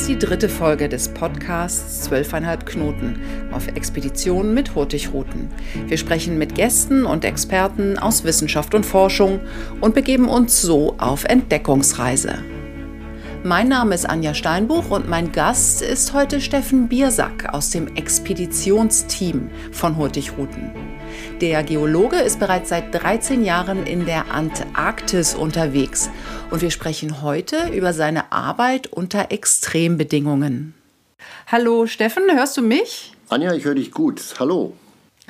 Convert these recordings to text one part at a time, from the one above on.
ist die dritte Folge des Podcasts Zwölfeinhalb Knoten auf Expeditionen mit Hurtigruten. Wir sprechen mit Gästen und Experten aus Wissenschaft und Forschung und begeben uns so auf Entdeckungsreise. Mein Name ist Anja Steinbuch und mein Gast ist heute Steffen Biersack aus dem Expeditionsteam von Hurtigruten. Der Geologe ist bereits seit 13 Jahren in der Antarktis unterwegs und wir sprechen heute über seine Arbeit unter Extrembedingungen. Hallo Steffen, hörst du mich? Anja, ich höre dich gut. Hallo.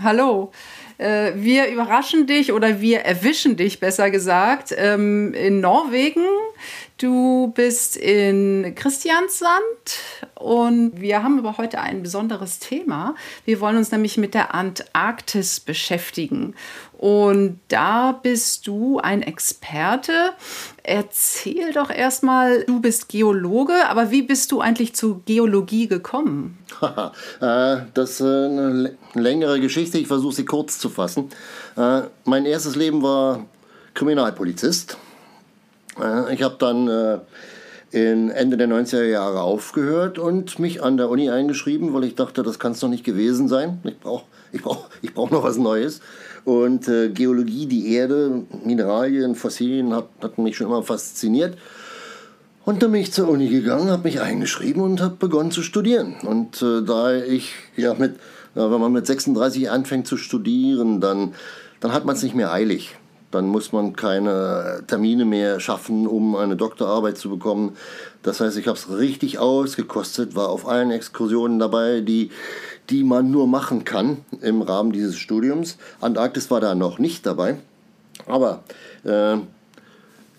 Hallo. Äh, wir überraschen dich oder wir erwischen dich besser gesagt ähm, in Norwegen. Du bist in Christiansand und wir haben aber heute ein besonderes Thema. Wir wollen uns nämlich mit der Antarktis beschäftigen. Und da bist du ein Experte. Erzähl doch erstmal, du bist Geologe, aber wie bist du eigentlich zu Geologie gekommen? Äh, das ist eine längere Geschichte, ich versuche sie kurz zu fassen. Äh, mein erstes Leben war Kriminalpolizist. Ich habe dann äh, in Ende der 90er Jahre aufgehört und mich an der Uni eingeschrieben, weil ich dachte, das kann es doch nicht gewesen sein. Ich brauche ich brauch, ich brauch noch was Neues. Und äh, Geologie, die Erde, Mineralien, Fossilien hat, hat mich schon immer fasziniert. Und dann bin ich zur Uni gegangen, habe mich eingeschrieben und habe begonnen zu studieren. Und äh, da ich ja mit, wenn man mit 36 anfängt zu studieren, dann, dann hat man es nicht mehr eilig. Dann muss man keine Termine mehr schaffen, um eine Doktorarbeit zu bekommen. Das heißt, ich habe es richtig ausgekostet, war auf allen Exkursionen dabei, die, die man nur machen kann im Rahmen dieses Studiums. Antarktis war da noch nicht dabei. Aber äh,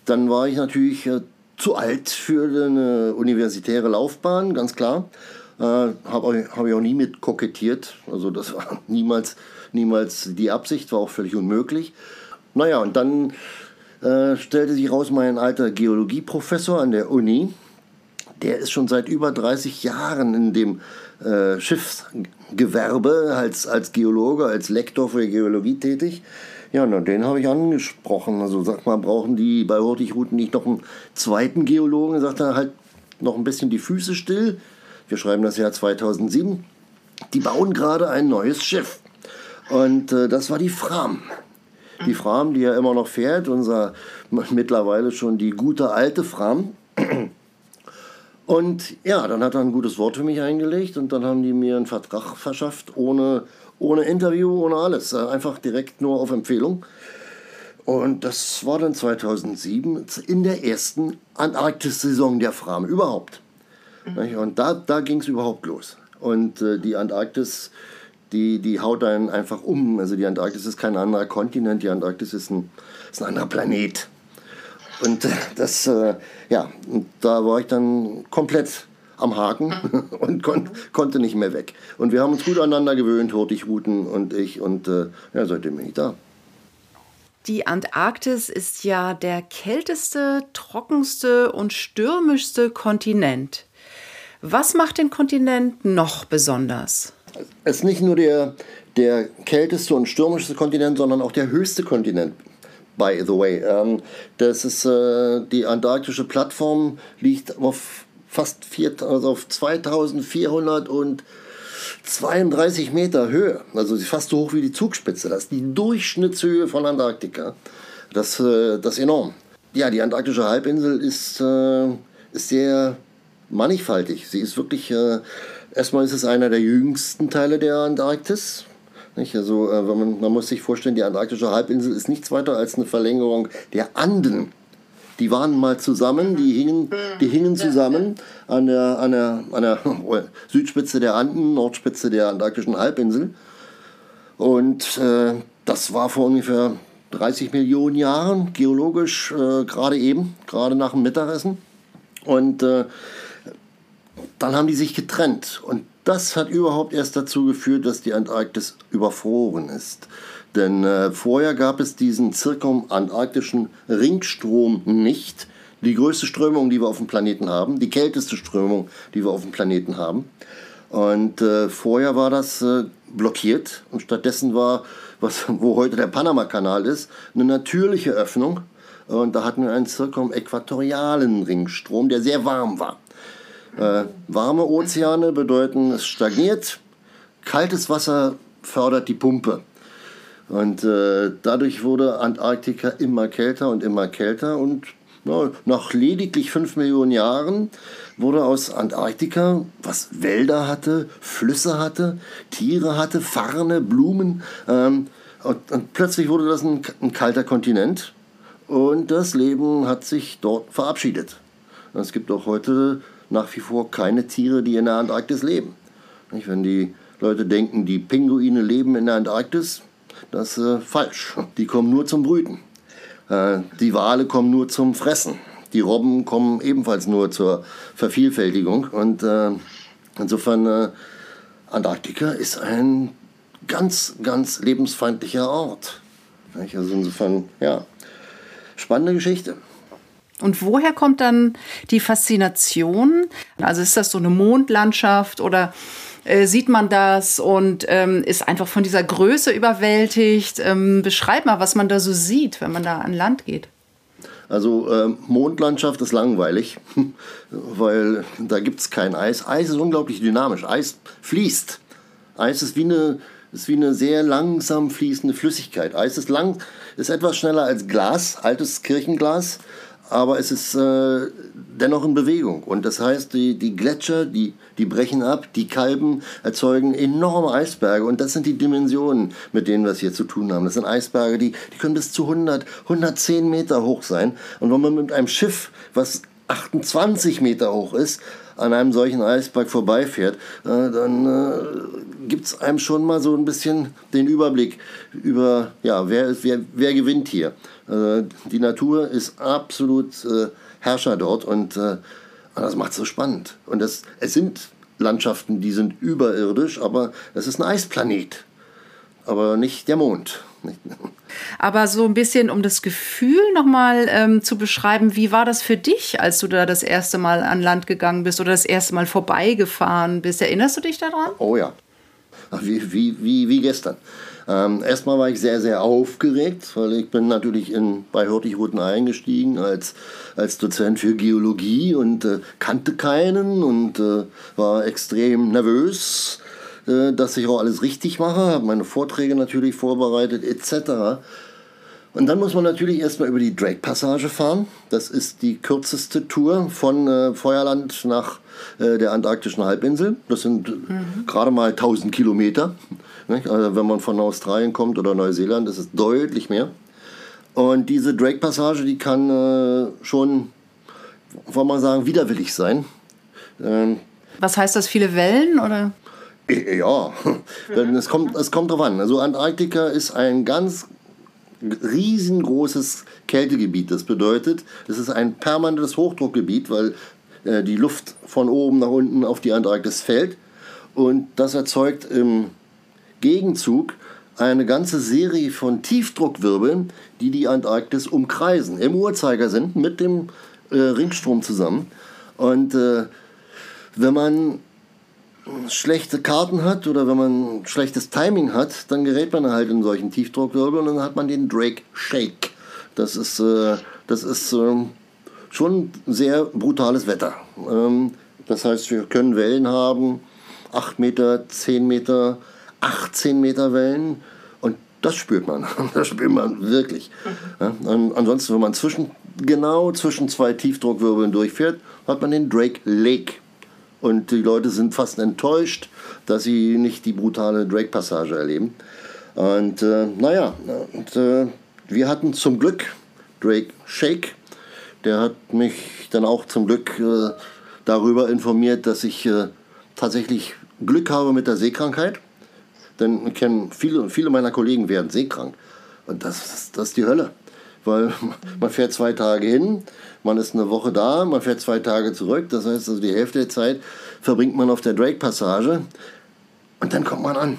dann war ich natürlich äh, zu alt für eine universitäre Laufbahn, ganz klar. Äh, Habe hab ich auch nie mit kokettiert. Also das war niemals, niemals die Absicht, war auch völlig unmöglich. Naja, und dann äh, stellte sich raus, mein alter Geologieprofessor an der Uni, der ist schon seit über 30 Jahren in dem äh, Schiffsgewerbe als, als Geologe, als Lektor für Geologie tätig. Ja, na, den habe ich angesprochen. Also sag mal, brauchen die bei Hurtigruten nicht noch einen zweiten Geologen? Sagt er halt noch ein bisschen die Füße still. Wir schreiben das Jahr 2007. Die bauen gerade ein neues Schiff. Und äh, das war die Fram die Fram, die ja immer noch fährt, unser mittlerweile schon die gute alte Fram. Und ja, dann hat er ein gutes Wort für mich eingelegt und dann haben die mir einen Vertrag verschafft, ohne, ohne Interview, ohne alles. Äh, einfach direkt nur auf Empfehlung. Und das war dann 2007 in der ersten Antarktis-Saison der Fram überhaupt. Mhm. Und da, da ging es überhaupt los. Und äh, die Antarktis die, die haut einen einfach um. Also die Antarktis ist kein anderer Kontinent, die Antarktis ist ein, ist ein anderer Planet. Und das, äh, ja, und da war ich dann komplett am Haken und kon konnte nicht mehr weg. Und wir haben uns gut aneinander gewöhnt, Hurtigruten und ich. Und äh, ja, seitdem bin ich da. Die Antarktis ist ja der kälteste, trockenste und stürmischste Kontinent. Was macht den Kontinent noch besonders? Es ist nicht nur der, der kälteste und stürmischste Kontinent, sondern auch der höchste Kontinent. By the way, ähm, das ist äh, die antarktische Plattform liegt auf fast vier, also auf 2432 Meter Höhe. Also fast so hoch wie die Zugspitze. Das ist die Durchschnittshöhe von Antarktika. Das, äh, das ist enorm. Ja, die antarktische Halbinsel ist, äh, ist sehr mannigfaltig. Sie ist wirklich Erstmal ist es einer der jüngsten Teile der Antarktis. Nicht? Also, äh, man, man muss sich vorstellen, die antarktische Halbinsel ist nichts weiter als eine Verlängerung der Anden. Die waren mal zusammen, die hingen, die hingen zusammen an der, an, der, an der Südspitze der Anden, Nordspitze der antarktischen Halbinsel. Und äh, das war vor ungefähr 30 Millionen Jahren, geologisch äh, gerade eben, gerade nach dem Mittagessen. Und äh, dann haben die sich getrennt. Und das hat überhaupt erst dazu geführt, dass die Antarktis überfroren ist. Denn äh, vorher gab es diesen zirkumantarktischen Ringstrom nicht. Die größte Strömung, die wir auf dem Planeten haben, die kälteste Strömung, die wir auf dem Planeten haben. Und äh, vorher war das äh, blockiert und stattdessen war, was, wo heute der Panama-Kanal ist, eine natürliche Öffnung. Und da hatten wir einen zirkumäquatorialen Ringstrom, der sehr warm war. Äh, warme Ozeane bedeuten, es stagniert. Kaltes Wasser fördert die Pumpe. Und äh, dadurch wurde Antarktika immer kälter und immer kälter. Und ja, nach lediglich fünf Millionen Jahren wurde aus Antarktika, was Wälder hatte, Flüsse hatte, Tiere hatte, Farne, Blumen. Ähm, und, und, plötzlich wurde das ein, ein kalter Kontinent. Und das Leben hat sich dort verabschiedet. Es gibt auch heute nach wie vor keine Tiere, die in der Antarktis leben. Wenn die Leute denken, die Pinguine leben in der Antarktis, das ist äh, falsch. Die kommen nur zum Brüten. Äh, die Wale kommen nur zum Fressen. Die Robben kommen ebenfalls nur zur Vervielfältigung. Und äh, insofern, äh, Antarktika ist ein ganz, ganz lebensfeindlicher Ort. Also insofern, ja, spannende Geschichte. Und woher kommt dann die Faszination? Also ist das so eine Mondlandschaft oder äh, sieht man das und ähm, ist einfach von dieser Größe überwältigt? Ähm, beschreib mal, was man da so sieht, wenn man da an Land geht. Also äh, Mondlandschaft ist langweilig, weil da gibt es kein Eis. Eis ist unglaublich dynamisch. Eis fließt. Eis ist wie eine, ist wie eine sehr langsam fließende Flüssigkeit. Eis ist lang, ist etwas schneller als Glas, altes Kirchenglas, aber es ist äh, dennoch in Bewegung. Und das heißt, die, die Gletscher, die, die brechen ab, die Kalben erzeugen enorme Eisberge. Und das sind die Dimensionen, mit denen wir es hier zu tun haben. Das sind Eisberge, die, die können bis zu 100, 110 Meter hoch sein. Und wenn man mit einem Schiff, was 28 Meter hoch ist, an einem solchen Eisberg vorbeifährt, äh, dann äh, gibt es einem schon mal so ein bisschen den Überblick über, ja, wer, wer, wer gewinnt hier. Äh, die Natur ist absolut äh, Herrscher dort und äh, das macht es so spannend. Und das, es sind Landschaften, die sind überirdisch, aber es ist ein Eisplanet, aber nicht der Mond. Aber so ein bisschen, um das Gefühl nochmal ähm, zu beschreiben, wie war das für dich, als du da das erste Mal an Land gegangen bist oder das erste Mal vorbeigefahren bist? Erinnerst du dich daran? Oh ja, wie, wie, wie, wie gestern. Ähm, erstmal war ich sehr, sehr aufgeregt, weil ich bin natürlich in, bei Hurtigruten eingestiegen als, als Dozent für Geologie und äh, kannte keinen und äh, war extrem nervös, äh, dass ich auch alles richtig mache, habe meine Vorträge natürlich vorbereitet etc. Und dann muss man natürlich erstmal über die Drake-Passage fahren. Das ist die kürzeste Tour von äh, Feuerland nach äh, der antarktischen Halbinsel. Das sind mhm. gerade mal 1000 Kilometer. Also wenn man von Australien kommt oder Neuseeland, ist es deutlich mehr. Und diese Drake-Passage, die kann äh, schon, wollen wir sagen, widerwillig sein. Ähm, Was heißt das, viele Wellen oder? Ja, es kommt, es kommt drauf an. Also Antarktika ist ein ganz riesengroßes Kältegebiet. Das bedeutet, es ist ein permanentes Hochdruckgebiet, weil äh, die Luft von oben nach unten auf die Antarktis fällt. Und das erzeugt im Gegenzug eine ganze Serie von Tiefdruckwirbeln, die die Antarktis umkreisen, im Uhrzeigersinn mit dem äh, Ringstrom zusammen. Und äh, wenn man schlechte Karten hat oder wenn man schlechtes Timing hat, dann gerät man halt in solchen Tiefdruckwirbeln und dann hat man den Drake Shake. Das ist, äh, das ist äh, schon sehr brutales Wetter. Ähm, das heißt, wir können Wellen haben, 8 Meter, 10 Meter, 18 Meter Wellen und das spürt man. Das spürt man wirklich. Ja, ansonsten, wenn man zwischen, genau zwischen zwei Tiefdruckwirbeln durchfährt, hat man den Drake Lake. Und die Leute sind fast enttäuscht, dass sie nicht die brutale Drake-Passage erleben. Und äh, naja, und, äh, wir hatten zum Glück Drake Shake. Der hat mich dann auch zum Glück äh, darüber informiert, dass ich äh, tatsächlich Glück habe mit der Seekrankheit. Denn kennen viele, viele meiner Kollegen werden seekrank. Und das, das ist die Hölle. Weil man fährt zwei Tage hin, man ist eine Woche da, man fährt zwei Tage zurück. Das heißt, also die Hälfte der Zeit verbringt man auf der Drake-Passage. Und dann kommt man an.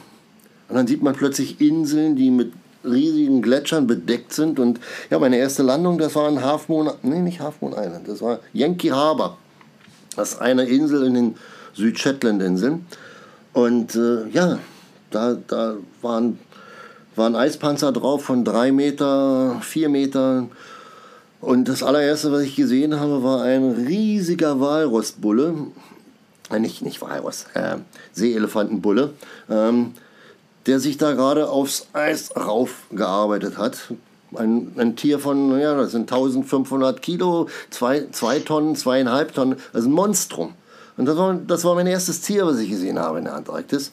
Und dann sieht man plötzlich Inseln, die mit riesigen Gletschern bedeckt sind. Und ja, meine erste Landung, das war in Half Moon, nee, nicht Half Moon Island, das war Yankee Harbor. Das ist eine Insel in den Südshetland-Inseln. Und äh, ja, da, da waren, waren Eispanzer drauf von drei Meter, vier Metern. Und das allererste, was ich gesehen habe, war ein riesiger Walrossbulle, äh, nicht, nicht Walross, äh, Seeelefantenbulle, ähm, der sich da gerade aufs Eis raufgearbeitet hat. Ein, ein Tier von, ja, das sind 1500 Kilo, zwei, zwei Tonnen, zweieinhalb Tonnen, also ein Monstrum. Und das war, das war mein erstes Tier, was ich gesehen habe in der Antarktis.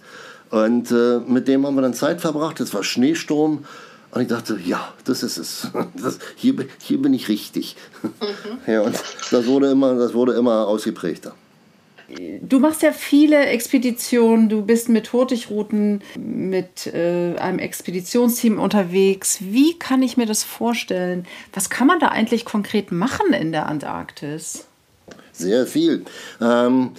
Und äh, mit dem haben wir dann Zeit verbracht. Es war Schneesturm. Und ich dachte, ja, das ist es. Das, hier, hier bin ich richtig. Mhm. Ja, und das wurde, immer, das wurde immer ausgeprägter. Du machst ja viele Expeditionen, du bist mit Hurtigruten, mit äh, einem Expeditionsteam unterwegs. Wie kann ich mir das vorstellen? Was kann man da eigentlich konkret machen in der Antarktis? Sehr viel. Ähm,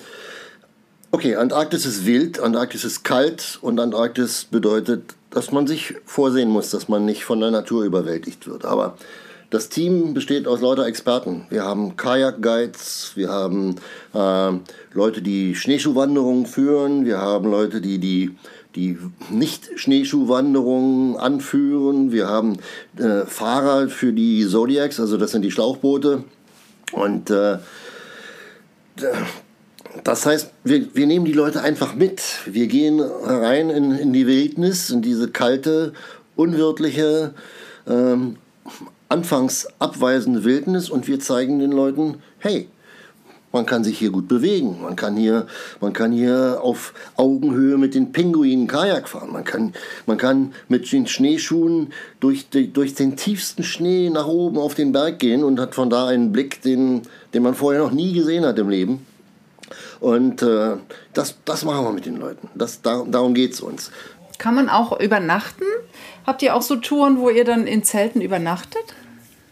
okay, Antarktis ist wild, Antarktis ist kalt und Antarktis bedeutet, dass man sich vorsehen muss, dass man nicht von der Natur überwältigt wird. Aber das Team besteht aus lauter Experten. Wir haben Kajak-Guides, wir haben äh, Leute, die Schneeschuhwanderungen führen, wir haben Leute, die die, die Nicht-Schneeschuhwanderungen anführen, wir haben äh, Fahrer für die Zodiacs, also das sind die Schlauchboote. Und äh, das heißt, wir, wir nehmen die Leute einfach mit. Wir gehen rein in, in die Wildnis, in diese kalte, unwirtliche, ähm, anfangs abweisende Wildnis und wir zeigen den Leuten, hey, man kann sich hier gut bewegen. Man kann hier, man kann hier auf Augenhöhe mit den Pinguinen Kajak fahren. Man kann, man kann mit den Schneeschuhen durch, die, durch den tiefsten Schnee nach oben auf den Berg gehen und hat von da einen Blick, den, den man vorher noch nie gesehen hat im Leben. Und äh, das, das machen wir mit den Leuten. Das, da, darum geht es uns. Kann man auch übernachten? Habt ihr auch so Touren, wo ihr dann in Zelten übernachtet?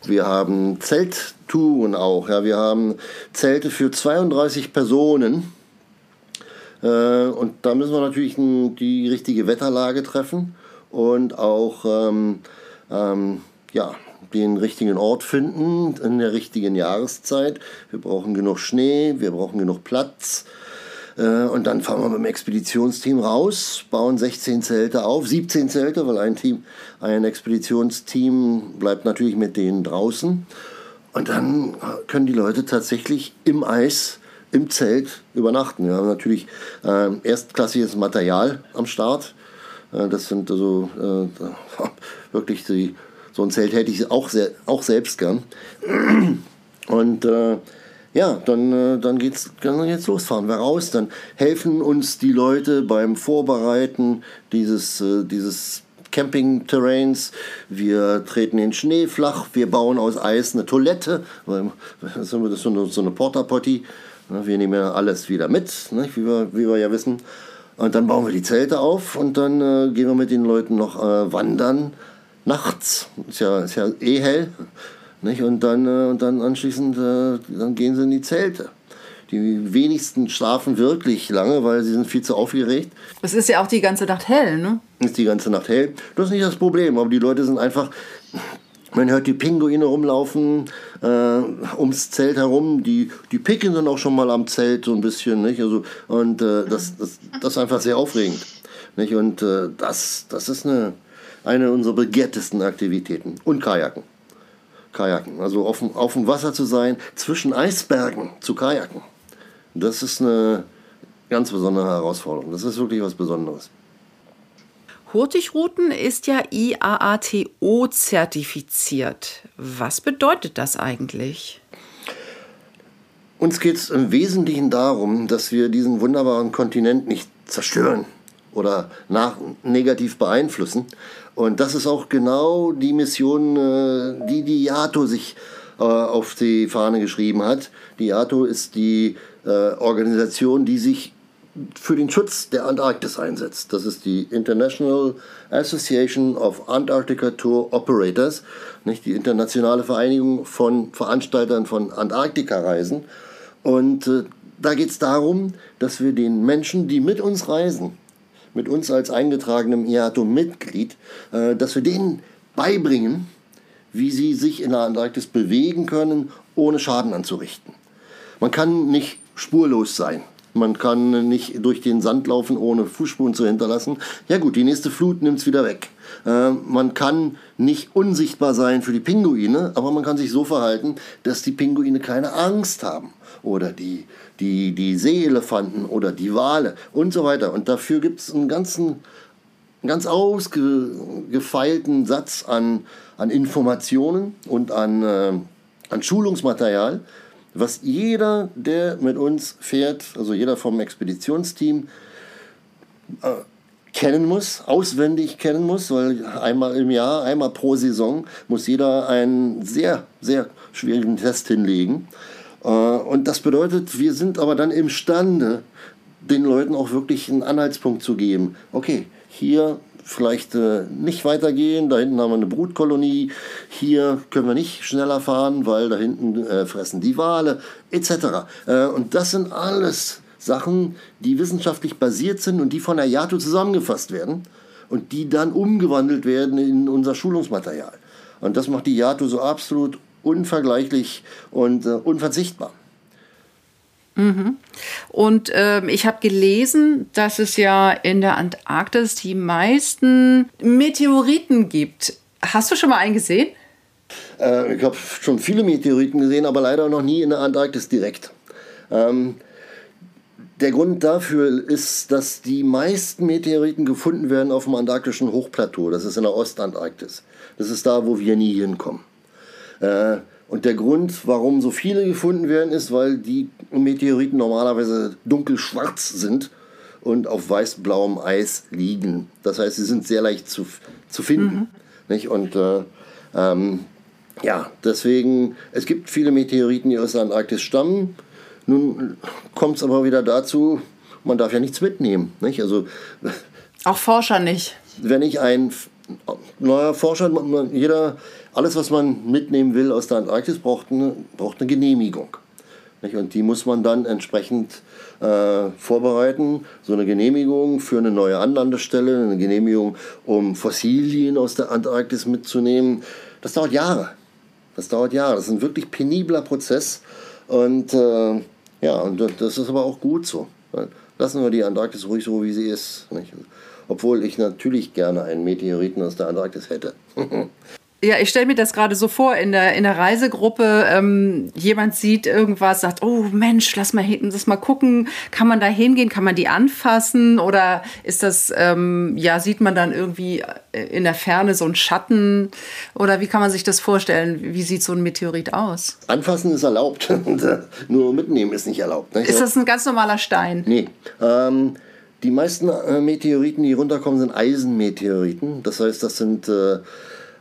Wir haben Zelttouren auch. Ja. Wir haben Zelte für 32 Personen. Äh, und da müssen wir natürlich die richtige Wetterlage treffen und auch ähm, ähm, ja, den richtigen Ort finden in der richtigen Jahreszeit. Wir brauchen genug Schnee, wir brauchen genug Platz. Äh, und dann fahren wir mit dem Expeditionsteam raus, bauen 16 Zelte auf, 17 Zelte, weil ein Team, ein Expeditionsteam bleibt natürlich mit denen draußen. Und dann können die Leute tatsächlich im Eis, im Zelt übernachten. Wir haben natürlich äh, erstklassiges Material am Start. Äh, das sind also äh, wirklich die, so ein Zelt hätte ich auch, auch selbst gern. Und äh, ja, dann, äh, dann, geht's, dann geht's los, fahren wir raus. Dann helfen uns die Leute beim Vorbereiten dieses, äh, dieses Camping-Terrains. Wir treten den Schnee flach, wir bauen aus Eis eine Toilette. Das ist so eine, so eine Porta-Potty. Wir nehmen ja alles wieder mit, wie wir, wie wir ja wissen. Und dann bauen wir die Zelte auf und dann äh, gehen wir mit den Leuten noch wandern nachts. Ist ja, ist ja eh hell. Nicht? Und, dann, äh, und dann anschließend äh, dann gehen sie in die Zelte. Die wenigsten schlafen wirklich lange, weil sie sind viel zu aufgeregt. Es ist ja auch die ganze Nacht hell, ne? Ist die ganze Nacht hell. Das ist nicht das Problem, aber die Leute sind einfach. Man hört die Pinguine rumlaufen äh, ums Zelt herum. Die, die picken dann auch schon mal am Zelt so ein bisschen. Nicht? Also, und äh, das, das, das ist einfach sehr aufregend. Nicht? Und äh, das, das ist eine, eine unserer begehrtesten Aktivitäten. Und Kajaken. Kajaken. Also auf, auf dem Wasser zu sein, zwischen Eisbergen zu kajaken. Das ist eine ganz besondere Herausforderung. Das ist wirklich was Besonderes. Hurtigruten ist ja IAATO zertifiziert. Was bedeutet das eigentlich? Uns geht es im Wesentlichen darum, dass wir diesen wunderbaren Kontinent nicht zerstören oder nach, negativ beeinflussen. Und das ist auch genau die Mission, äh, die die IATO sich äh, auf die Fahne geschrieben hat. Die IATO ist die äh, Organisation, die sich für den Schutz der Antarktis einsetzt. Das ist die International Association of Antarctica Tour Operators, nicht die internationale Vereinigung von Veranstaltern von Antarktika-Reisen. Und da geht es darum, dass wir den Menschen, die mit uns reisen, mit uns als eingetragenem IATO-Mitglied, äh, dass wir denen beibringen, wie sie sich in der Antarktis bewegen können, ohne Schaden anzurichten. Man kann nicht spurlos sein. Man kann nicht durch den Sand laufen, ohne Fußspuren zu hinterlassen. Ja gut, die nächste Flut nimmt es wieder weg. Äh, man kann nicht unsichtbar sein für die Pinguine, aber man kann sich so verhalten, dass die Pinguine keine Angst haben. Oder die, die, die Seeelefanten oder die Wale und so weiter. Und dafür gibt es einen ganzen ganz ausgefeilten Satz an, an Informationen und an, äh, an Schulungsmaterial, was jeder, der mit uns fährt, also jeder vom Expeditionsteam, äh, kennen muss, auswendig kennen muss, weil einmal im Jahr, einmal pro Saison muss jeder einen sehr, sehr schwierigen Test hinlegen. Äh, und das bedeutet, wir sind aber dann imstande, den Leuten auch wirklich einen Anhaltspunkt zu geben. Okay, hier vielleicht äh, nicht weitergehen, da hinten haben wir eine Brutkolonie, hier können wir nicht schneller fahren, weil da hinten äh, fressen die Wale, etc. Und das sind alles Sachen, die wissenschaftlich basiert sind und die von der JATO zusammengefasst werden und die dann umgewandelt werden in unser Schulungsmaterial. Und das macht die JATO so absolut unvergleichlich und äh, unverzichtbar. Mhm. Und äh, ich habe gelesen, dass es ja in der Antarktis die meisten Meteoriten gibt. Hast du schon mal einen gesehen? Äh, ich habe schon viele Meteoriten gesehen, aber leider noch nie in der Antarktis direkt. Ähm, der Grund dafür ist, dass die meisten Meteoriten gefunden werden auf dem antarktischen Hochplateau. Das ist in der Ostantarktis. Das ist da, wo wir nie hinkommen. Äh, und der Grund, warum so viele gefunden werden, ist, weil die Meteoriten normalerweise dunkelschwarz sind und auf weiß-blauem Eis liegen. Das heißt, sie sind sehr leicht zu, zu finden. Mhm. Nicht? Und äh, ähm, ja, deswegen, es gibt viele Meteoriten, die aus der Antarktis stammen. Nun kommt es aber wieder dazu, man darf ja nichts mitnehmen. Nicht? Also, Auch Forscher nicht. Wenn ich ein neuer Forscher, jeder alles, was man mitnehmen will aus der Antarktis, braucht eine, braucht eine Genehmigung. Und die muss man dann entsprechend äh, vorbereiten. So eine Genehmigung für eine neue Anlandestelle, eine Genehmigung, um Fossilien aus der Antarktis mitzunehmen. Das dauert Jahre. Das dauert Jahre. Das ist ein wirklich penibler Prozess. Und äh, ja, und das ist aber auch gut so. Lassen wir die Antarktis ruhig so, wie sie ist. Nicht? Obwohl ich natürlich gerne einen Meteoriten aus der Antarktis hätte. Ja, ich stelle mir das gerade so vor, in der, in der Reisegruppe, ähm, jemand sieht irgendwas, sagt, oh Mensch, lass mal hinten das mal gucken, kann man da hingehen, kann man die anfassen oder ist das, ähm, ja, sieht man dann irgendwie in der Ferne so einen Schatten oder wie kann man sich das vorstellen, wie sieht so ein Meteorit aus? Anfassen ist erlaubt, nur mitnehmen ist nicht erlaubt. Ne? Ist das ein ganz normaler Stein? Nee, ähm, die meisten äh, Meteoriten, die runterkommen, sind Eisenmeteoriten, das heißt, das sind... Äh,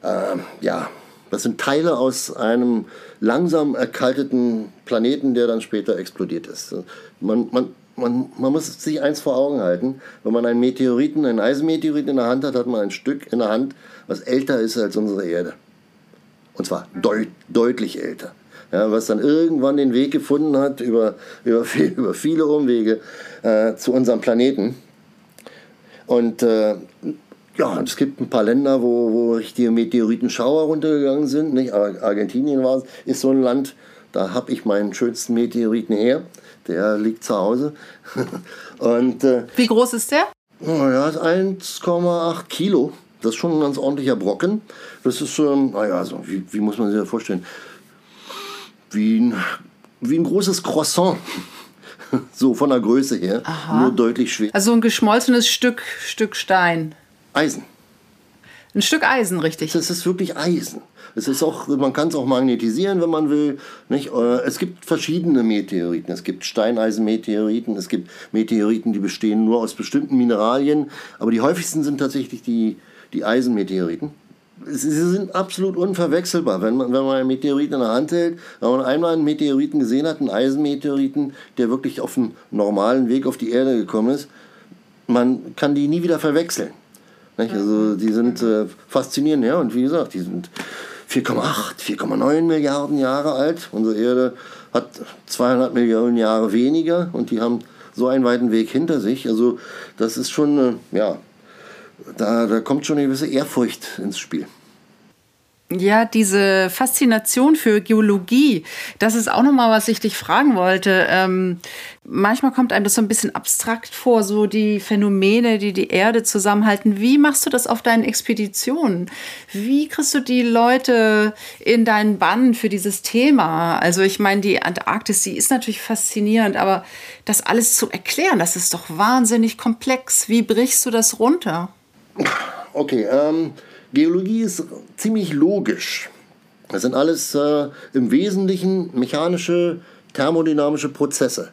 äh, ja, das sind Teile aus einem langsam erkalteten Planeten, der dann später explodiert ist. Man, man, man, man muss sich eins vor Augen halten. Wenn man einen Meteoriten, einen Eisenmeteoriten in der Hand hat, hat man ein Stück in der Hand, was älter ist als unsere Erde. Und zwar deut, deutlich älter. Ja, was dann irgendwann den Weg gefunden hat über, über, viel, über viele Umwege äh, zu unserem Planeten. Und äh, ja, es gibt ein paar Länder, wo, wo richtige Meteoritenschauer runtergegangen sind. Nicht? Argentinien war, ist so ein Land, da habe ich meinen schönsten Meteoriten her. Der liegt zu Hause. Und, äh, Wie groß ist der? Ja, 1,8 Kilo. Das ist schon ein ganz ordentlicher Brocken. Das ist, ähm, naja, also, wie, wie muss man sich das vorstellen? Wie ein, wie ein großes Croissant. so von der Größe her. Aha. Nur deutlich schwer. Also ein geschmolzenes Stück, Stück Stein. Eisen. Ein Stück Eisen, richtig. Das ist wirklich Eisen. Es ist auch, man kann es auch magnetisieren, wenn man will. Nicht? Äh, es gibt verschiedene Meteoriten. Es gibt Steineisenmeteoriten, es gibt Meteoriten, die bestehen nur aus bestimmten Mineralien. Aber die häufigsten sind tatsächlich die, die Eisenmeteoriten. Sie sind absolut unverwechselbar. Wenn man, wenn man einen Meteoriten in der Hand hält, wenn man einmal einen Meteoriten gesehen hat, einen Eisenmeteoriten, der wirklich auf dem normalen Weg auf die Erde gekommen ist, man kann die nie wieder verwechseln. Nicht? Also die sind äh, faszinierend, ja. Und wie gesagt, die sind 4,8, 4,9 Milliarden Jahre alt. Unsere Erde hat 200 Millionen Jahre weniger und die haben so einen weiten Weg hinter sich. Also das ist schon, äh, ja, da, da kommt schon eine gewisse Ehrfurcht ins Spiel. Ja, diese Faszination für Geologie, das ist auch nochmal, was ich dich fragen wollte. Ähm, manchmal kommt einem das so ein bisschen abstrakt vor, so die Phänomene, die die Erde zusammenhalten. Wie machst du das auf deinen Expeditionen? Wie kriegst du die Leute in deinen Bann für dieses Thema? Also ich meine, die Antarktis, die ist natürlich faszinierend, aber das alles zu erklären, das ist doch wahnsinnig komplex. Wie brichst du das runter? Okay, ähm Geologie ist ziemlich logisch. Das sind alles äh, im Wesentlichen mechanische, thermodynamische Prozesse,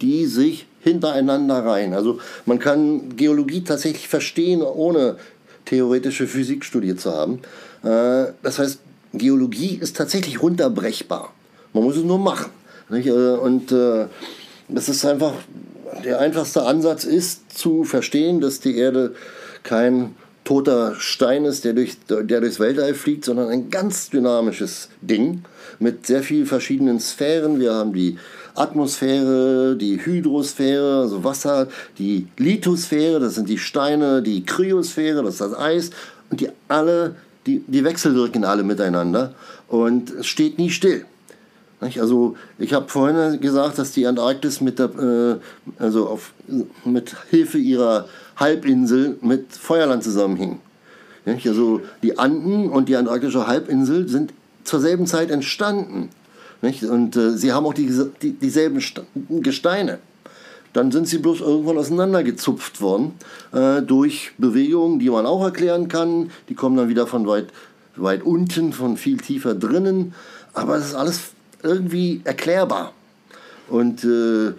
die sich hintereinander reihen. Also man kann Geologie tatsächlich verstehen, ohne theoretische Physik studiert zu haben. Äh, das heißt, Geologie ist tatsächlich runterbrechbar. Man muss es nur machen. Nicht? Äh, und äh, das ist einfach, der einfachste Ansatz ist zu verstehen, dass die Erde kein toter Stein ist, der, durch, der durchs Weltall fliegt, sondern ein ganz dynamisches Ding mit sehr vielen verschiedenen Sphären. Wir haben die Atmosphäre, die Hydrosphäre, also Wasser, die Lithosphäre, das sind die Steine, die Kryosphäre, das ist das Eis und die alle, die, die wechselwirken alle miteinander und es steht nie still. Also ich habe vorhin gesagt, dass die Antarktis mit, der, äh, also auf, mit Hilfe ihrer Halbinsel mit Feuerland zusammenhing. Also die Anden und die antarktische Halbinsel sind zur selben Zeit entstanden. Und äh, sie haben auch die, die, dieselben Gesteine. Dann sind sie bloß irgendwann auseinandergezupft worden äh, durch Bewegungen, die man auch erklären kann. Die kommen dann wieder von weit, weit unten, von viel tiefer drinnen. Aber es ist alles irgendwie erklärbar. Und äh,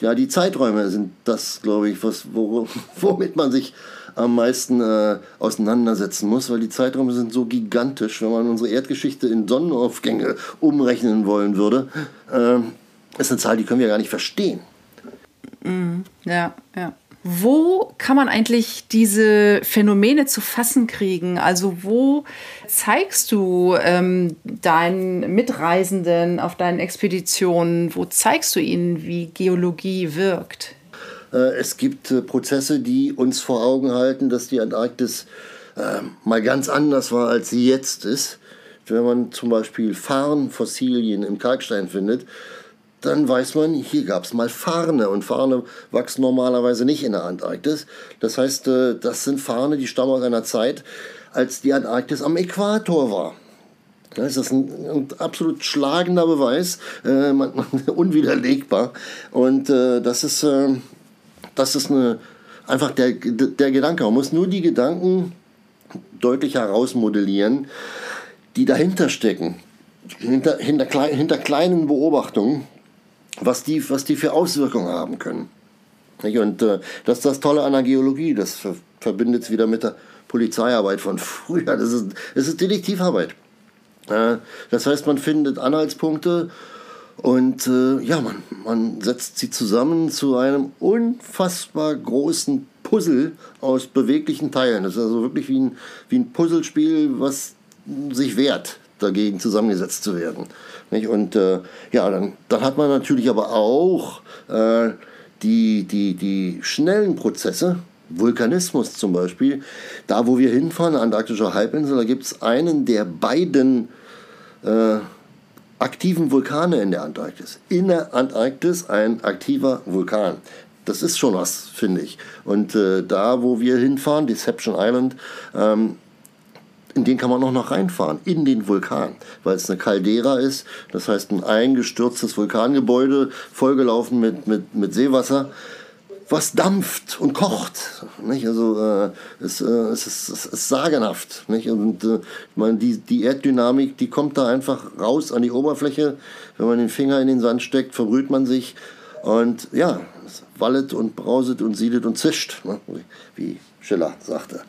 ja, die Zeiträume sind das, glaube ich, was, womit man sich am meisten äh, auseinandersetzen muss, weil die Zeiträume sind so gigantisch. Wenn man unsere Erdgeschichte in Sonnenaufgänge umrechnen wollen würde, äh, ist eine Zahl, die können wir gar nicht verstehen. Mm, ja, ja. Wo kann man eigentlich diese Phänomene zu fassen kriegen? Also wo zeigst du ähm, deinen Mitreisenden auf deinen Expeditionen, wo zeigst du ihnen, wie Geologie wirkt? Äh, es gibt äh, Prozesse, die uns vor Augen halten, dass die Antarktis äh, mal ganz anders war, als sie jetzt ist. Wenn man zum Beispiel Farnfossilien im Kalkstein findet, dann weiß man, hier gab es mal Farne und Farne wachsen normalerweise nicht in der Antarktis. Das heißt, äh, das sind Farne, die stammen aus einer Zeit, als die Antarktis am Äquator war. Das ist ein, ein absolut schlagender Beweis, äh, unwiderlegbar. Und äh, das ist, äh, das ist eine, einfach der, der Gedanke. Man muss nur die Gedanken deutlich herausmodellieren, die dahinter stecken. Hinter, hinter, hinter kleinen Beobachtungen was die, was die für Auswirkungen haben können. Und äh, das ist das Tolle an der Geologie, das ver verbindet es wieder mit der Polizeiarbeit von früher. Das ist, das ist Detektivarbeit. Das heißt, man findet Anhaltspunkte und äh, ja, man, man setzt sie zusammen zu einem unfassbar großen Puzzle aus beweglichen Teilen. Das ist also wirklich wie ein, wie ein Puzzlespiel, was sich wehrt, dagegen zusammengesetzt zu werden. Nicht? Und äh, ja, dann, dann hat man natürlich aber auch äh, die, die, die schnellen Prozesse, Vulkanismus zum Beispiel, da wo wir hinfahren, Antarktische Halbinsel, da gibt es einen der beiden äh, aktiven Vulkane in der Antarktis. In der Antarktis ein aktiver Vulkan. Das ist schon was, finde ich. Und äh, da, wo wir hinfahren, Deception Island, ähm, in den kann man auch noch reinfahren, in den Vulkan, weil es eine Caldera ist, das heißt ein eingestürztes Vulkangebäude, vollgelaufen mit, mit, mit Seewasser, was dampft und kocht. Nicht? Also äh, es, äh, es, ist, es ist sagenhaft. Nicht? Und äh, meine, die, die Erddynamik, die kommt da einfach raus an die Oberfläche. Wenn man den Finger in den Sand steckt, verbrüht man sich. Und ja, es wallet und brauset und siedet und zischt, ne? wie Schiller sagte.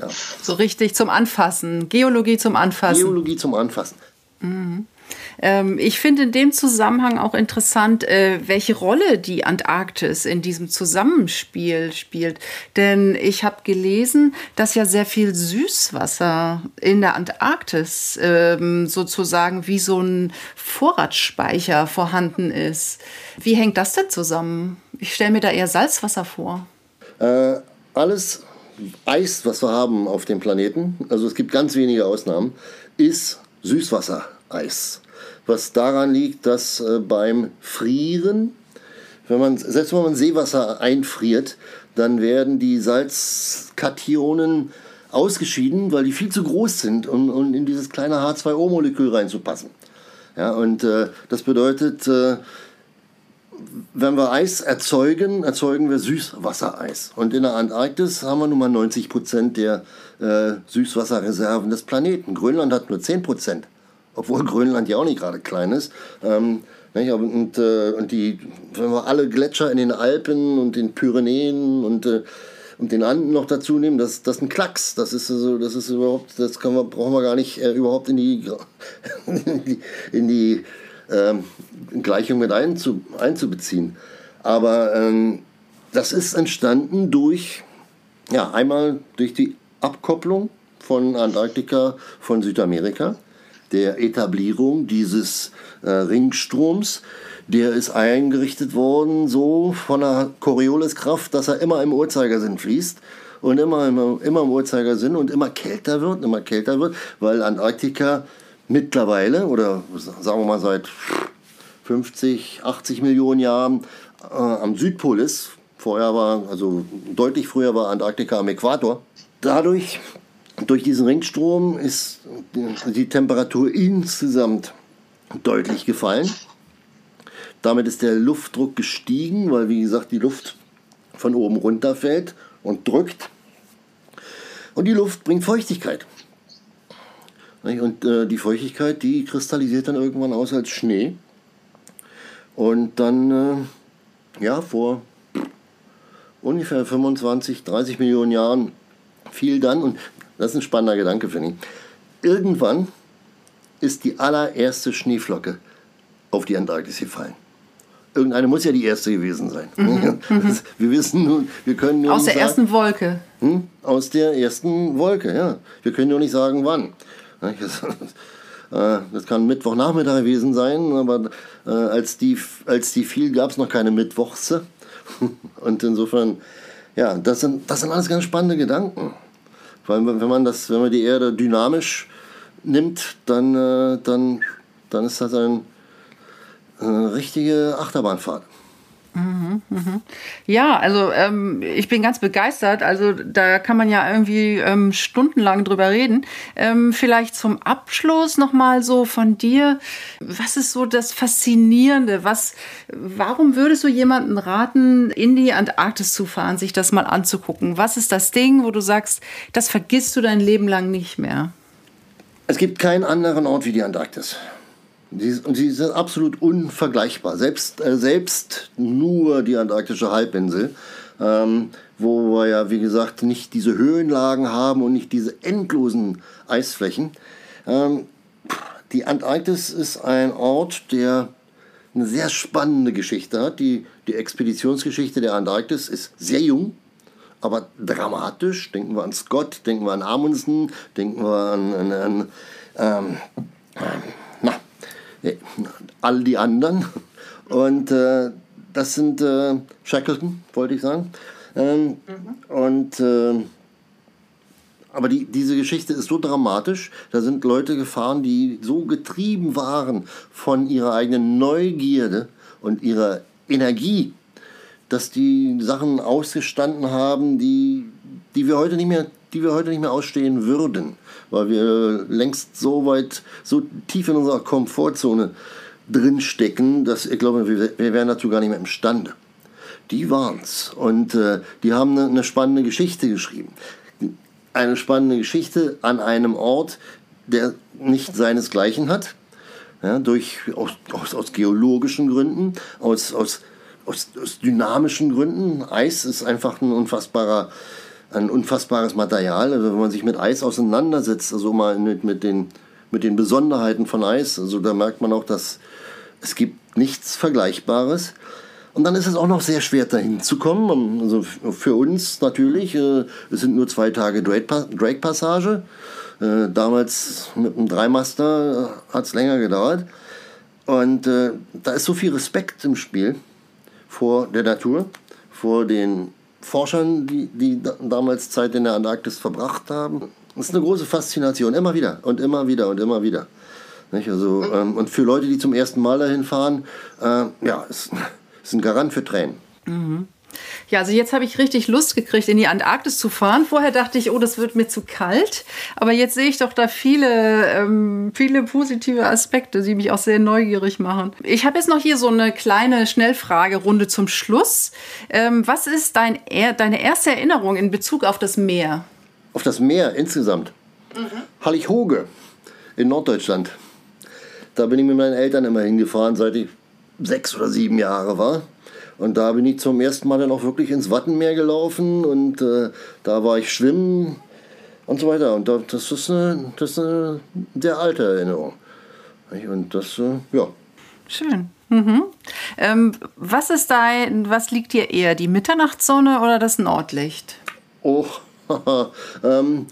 Ja. So richtig zum Anfassen. Geologie zum Anfassen. Geologie zum Anfassen. Mhm. Ähm, ich finde in dem Zusammenhang auch interessant, äh, welche Rolle die Antarktis in diesem Zusammenspiel spielt. Denn ich habe gelesen, dass ja sehr viel Süßwasser in der Antarktis ähm, sozusagen wie so ein Vorratsspeicher vorhanden ist. Wie hängt das denn zusammen? Ich stelle mir da eher Salzwasser vor. Äh, alles Eis, was wir haben auf dem Planeten, also es gibt ganz wenige Ausnahmen, ist Süßwassereis. Was daran liegt, dass äh, beim Frieren, wenn man, selbst wenn man Seewasser einfriert, dann werden die Salzkationen ausgeschieden, weil die viel zu groß sind, um, um in dieses kleine H2O-Molekül reinzupassen. Ja, und äh, das bedeutet, äh, wenn wir Eis erzeugen, erzeugen wir Süßwassereis. Und in der Antarktis haben wir nun mal 90 Prozent der äh, Süßwasserreserven des Planeten. Grönland hat nur 10 Prozent, obwohl Grönland ja auch nicht gerade klein ist. Ähm, und, äh, und die, wenn wir alle Gletscher in den Alpen und den Pyrenäen und, äh, und den Anden noch dazu nehmen, das, das ist ein Klacks. Das ist, also, das ist überhaupt, das wir, brauchen wir gar nicht äh, überhaupt in die, in die, in die ähm, Gleichung mit einzu, einzubeziehen. Aber ähm, das ist entstanden durch, ja, einmal durch die Abkopplung von Antarktika von Südamerika, der Etablierung dieses äh, Ringstroms. Der ist eingerichtet worden so von der Corioliskraft, dass er immer im Uhrzeigersinn fließt und immer, immer, immer im Uhrzeigersinn und immer kälter wird, immer kälter wird, weil Antarktika mittlerweile oder sagen wir mal seit 50, 80 Millionen Jahren äh, am Südpol ist. Vorher war, also deutlich früher war Antarktika am Äquator. Dadurch, durch diesen Ringstrom, ist die Temperatur insgesamt deutlich gefallen. Damit ist der Luftdruck gestiegen, weil wie gesagt die Luft von oben runter fällt und drückt. Und die Luft bringt Feuchtigkeit. Und äh, die Feuchtigkeit, die kristallisiert dann irgendwann aus als Schnee. Und dann, äh, ja, vor ungefähr 25, 30 Millionen Jahren fiel dann, und das ist ein spannender Gedanke, finde ich, irgendwann ist die allererste Schneeflocke auf die Antarktis gefallen. Irgendeine muss ja die erste gewesen sein. Mhm. wir wissen nun, wir können nur Aus der sagen, ersten Wolke. Hm? Aus der ersten Wolke, ja. Wir können nur nicht sagen, wann. Äh, das kann Mittwochnachmittag gewesen sein, aber äh, als, die, als die fiel, gab es noch keine Mittwochse. Und insofern, ja, das sind, das sind alles ganz spannende Gedanken. Weil wenn man, das, wenn man die Erde dynamisch nimmt, dann, äh, dann, dann ist das ein, eine richtige Achterbahnfahrt. Ja, also ähm, ich bin ganz begeistert. Also da kann man ja irgendwie ähm, stundenlang drüber reden. Ähm, vielleicht zum Abschluss nochmal so von dir. Was ist so das Faszinierende? Was, warum würdest du jemanden raten, in die Antarktis zu fahren, sich das mal anzugucken? Was ist das Ding, wo du sagst, das vergisst du dein Leben lang nicht mehr? Es gibt keinen anderen Ort wie die Antarktis. Und sie sind absolut unvergleichbar. Selbst, äh, selbst nur die antarktische Halbinsel, ähm, wo wir ja, wie gesagt, nicht diese Höhenlagen haben und nicht diese endlosen Eisflächen. Ähm, die Antarktis ist ein Ort, der eine sehr spannende Geschichte hat. Die, die Expeditionsgeschichte der Antarktis ist sehr jung, aber dramatisch. Denken wir an Scott, denken wir an Amundsen, denken wir an, an, an ähm, all die anderen. Und äh, das sind äh, Shackleton, wollte ich sagen. Ähm, mhm. Und äh, aber die, diese Geschichte ist so dramatisch. Da sind Leute gefahren, die so getrieben waren von ihrer eigenen Neugierde und ihrer Energie, dass die Sachen ausgestanden haben, die, die wir heute nicht mehr, die wir heute nicht mehr ausstehen würden, weil wir längst so weit, so tief in unserer Komfortzone drinstecken, dass ich glaube, wir, wir wären dazu gar nicht mehr imstande. Die waren's und äh, die haben eine, eine spannende Geschichte geschrieben. Eine spannende Geschichte an einem Ort, der nicht seinesgleichen hat, ja, durch, aus, aus, aus, geologischen Gründen, aus, aus, aus, aus, dynamischen Gründen. Eis ist einfach ein unfassbarer, ein unfassbares Material. Also wenn man sich mit Eis auseinandersetzt, also mal mit, mit, den, mit den Besonderheiten von Eis, also da merkt man auch, dass es gibt nichts Vergleichbares. Und dann ist es auch noch sehr schwer dahin zu kommen. Also für uns natürlich, äh, es sind nur zwei Tage Drake-Passage. Äh, damals mit einem Dreimaster äh, hat es länger gedauert. Und da ist so viel Respekt im Spiel vor der Natur, vor den Forschern, die, die damals Zeit in der Antarktis verbracht haben. Das ist eine große Faszination, immer wieder und immer wieder und immer wieder. Nicht? Also, ähm, und für Leute, die zum ersten Mal dahin fahren, äh, ja, ist, ist ein Garant für Tränen. Mhm. Ja, also jetzt habe ich richtig Lust gekriegt, in die Antarktis zu fahren. Vorher dachte ich, oh, das wird mir zu kalt. Aber jetzt sehe ich doch da viele, ähm, viele positive Aspekte, die mich auch sehr neugierig machen. Ich habe jetzt noch hier so eine kleine Schnellfragerunde zum Schluss. Ähm, was ist dein, deine erste Erinnerung in Bezug auf das Meer? Auf das Meer insgesamt? Mhm. Hallig-Hoge in Norddeutschland. Da bin ich mit meinen Eltern immer hingefahren, seit ich sechs oder sieben Jahre war. Und da bin ich zum ersten Mal dann auch wirklich ins Wattenmeer gelaufen und äh, da war ich schwimmen und so weiter. Und das ist eine, das ist eine sehr alte Erinnerung. Und das, äh, ja. Schön. Mhm. Ähm, was ist dein, was liegt dir eher, die Mitternachtssonne oder das Nordlicht? Oh, ähm,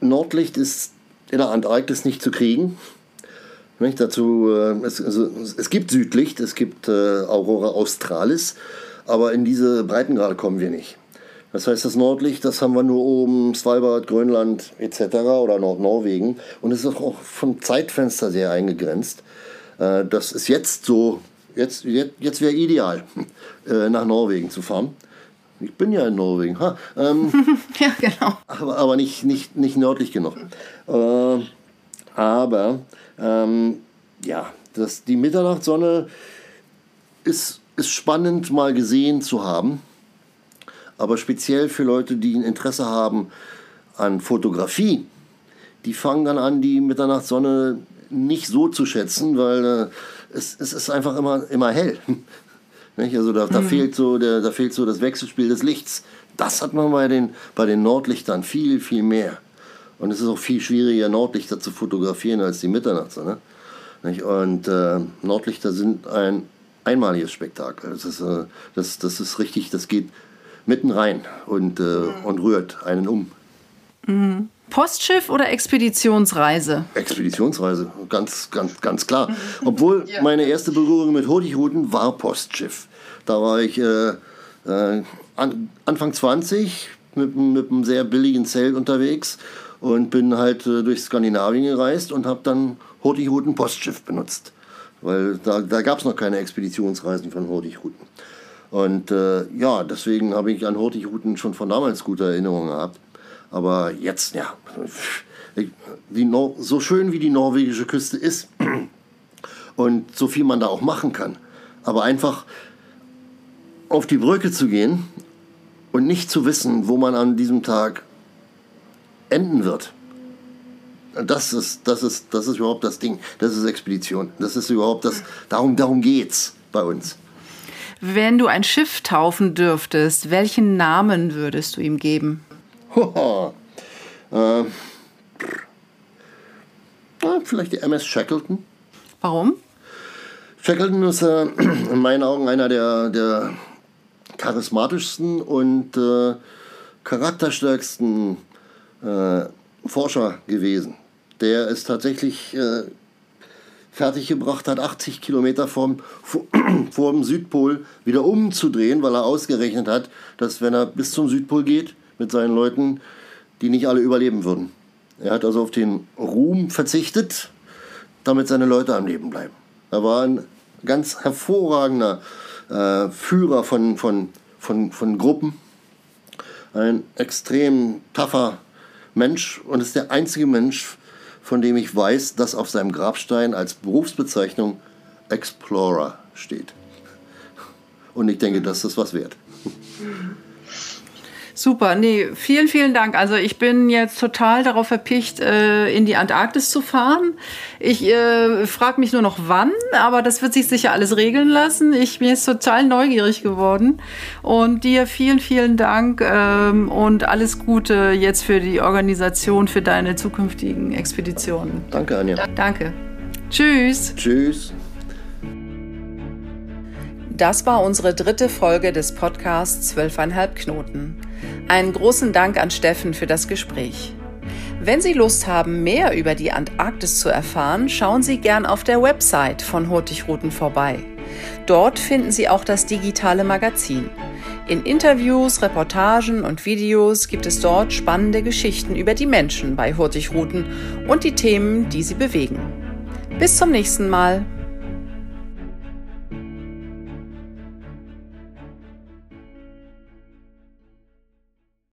Nordlicht ist in der Antarktis nicht zu kriegen. Nicht? Dazu, äh, es, also, es gibt Südlicht, es gibt äh, Aurora Australis, aber in diese Breitengrade kommen wir nicht. Das heißt, das Nordlicht, das haben wir nur oben, Svalbard, Grönland etc. oder Nordnorwegen. Und es ist auch vom Zeitfenster sehr eingegrenzt. Äh, das ist jetzt so, jetzt, jetzt, jetzt wäre ideal, nach Norwegen zu fahren. Ich bin ja in Norwegen. Ha, ähm, ja, genau. Aber, aber nicht, nicht, nicht nördlich genug. Äh, aber ähm, ja, das, die Mitternachtssonne ist, ist spannend mal gesehen zu haben. Aber speziell für Leute, die ein Interesse haben an Fotografie, die fangen dann an, die Mitternachtssonne nicht so zu schätzen, weil äh, es, es ist einfach immer, immer hell. Also da, da, mhm. fehlt so der, da fehlt so das Wechselspiel des Lichts. Das hat man bei den, bei den Nordlichtern viel, viel mehr. Und es ist auch viel schwieriger, Nordlichter zu fotografieren als die Mitternachtssonne. Und äh, Nordlichter sind ein einmaliges Spektakel. Das ist, äh, das, das ist richtig, das geht mitten rein und, äh, mhm. und rührt einen um. Mhm. Postschiff oder Expeditionsreise? Expeditionsreise, ganz, ganz, ganz klar. Mhm. Obwohl ja. meine erste Berührung mit Honigrouten war Postschiff. Da war ich äh, äh, an, Anfang 20 mit, mit einem sehr billigen Zelt unterwegs und bin halt äh, durch Skandinavien gereist und habe dann Hurtigruten Postschiff benutzt. Weil da, da gab es noch keine Expeditionsreisen von Hurtigruten. Und äh, ja, deswegen habe ich an Hurtigruten schon von damals gute Erinnerungen gehabt. Aber jetzt, ja, die Nor so schön wie die norwegische Küste ist und so viel man da auch machen kann, aber einfach auf die Brücke zu gehen und nicht zu wissen, wo man an diesem Tag enden wird. Das ist, das ist, das ist überhaupt das Ding. Das ist Expedition. Das ist überhaupt das. Darum, darum geht's bei uns. Wenn du ein Schiff taufen dürftest, welchen Namen würdest du ihm geben? äh, vielleicht die MS Shackleton. Warum? Shackleton ist äh, in meinen Augen einer der, der charismatischsten und äh, charakterstärksten äh, Forscher gewesen. Der es tatsächlich äh, fertiggebracht hat, 80 Kilometer vom, vor dem Südpol wieder umzudrehen, weil er ausgerechnet hat, dass wenn er bis zum Südpol geht mit seinen Leuten, die nicht alle überleben würden. Er hat also auf den Ruhm verzichtet, damit seine Leute am Leben bleiben. Er war ein ganz hervorragender äh, Führer von, von, von, von Gruppen, ein extrem tougher Mensch und ist der einzige Mensch, von dem ich weiß, dass auf seinem Grabstein als Berufsbezeichnung Explorer steht. Und ich denke, das ist was wert. Super, nee, vielen, vielen Dank. Also ich bin jetzt total darauf verpicht, äh, in die Antarktis zu fahren. Ich äh, frage mich nur noch wann, aber das wird sich sicher alles regeln lassen. Ich bin jetzt total neugierig geworden. Und dir vielen, vielen Dank ähm, und alles Gute jetzt für die Organisation, für deine zukünftigen Expeditionen. Danke, Anja. Danke. Tschüss. Tschüss. Das war unsere dritte Folge des Podcasts Zwölfeinhalb Knoten. Einen großen Dank an Steffen für das Gespräch. Wenn Sie Lust haben, mehr über die Antarktis zu erfahren, schauen Sie gern auf der Website von Hurtigruten vorbei. Dort finden Sie auch das digitale Magazin. In Interviews, Reportagen und Videos gibt es dort spannende Geschichten über die Menschen bei Hurtigruten und die Themen, die sie bewegen. Bis zum nächsten Mal.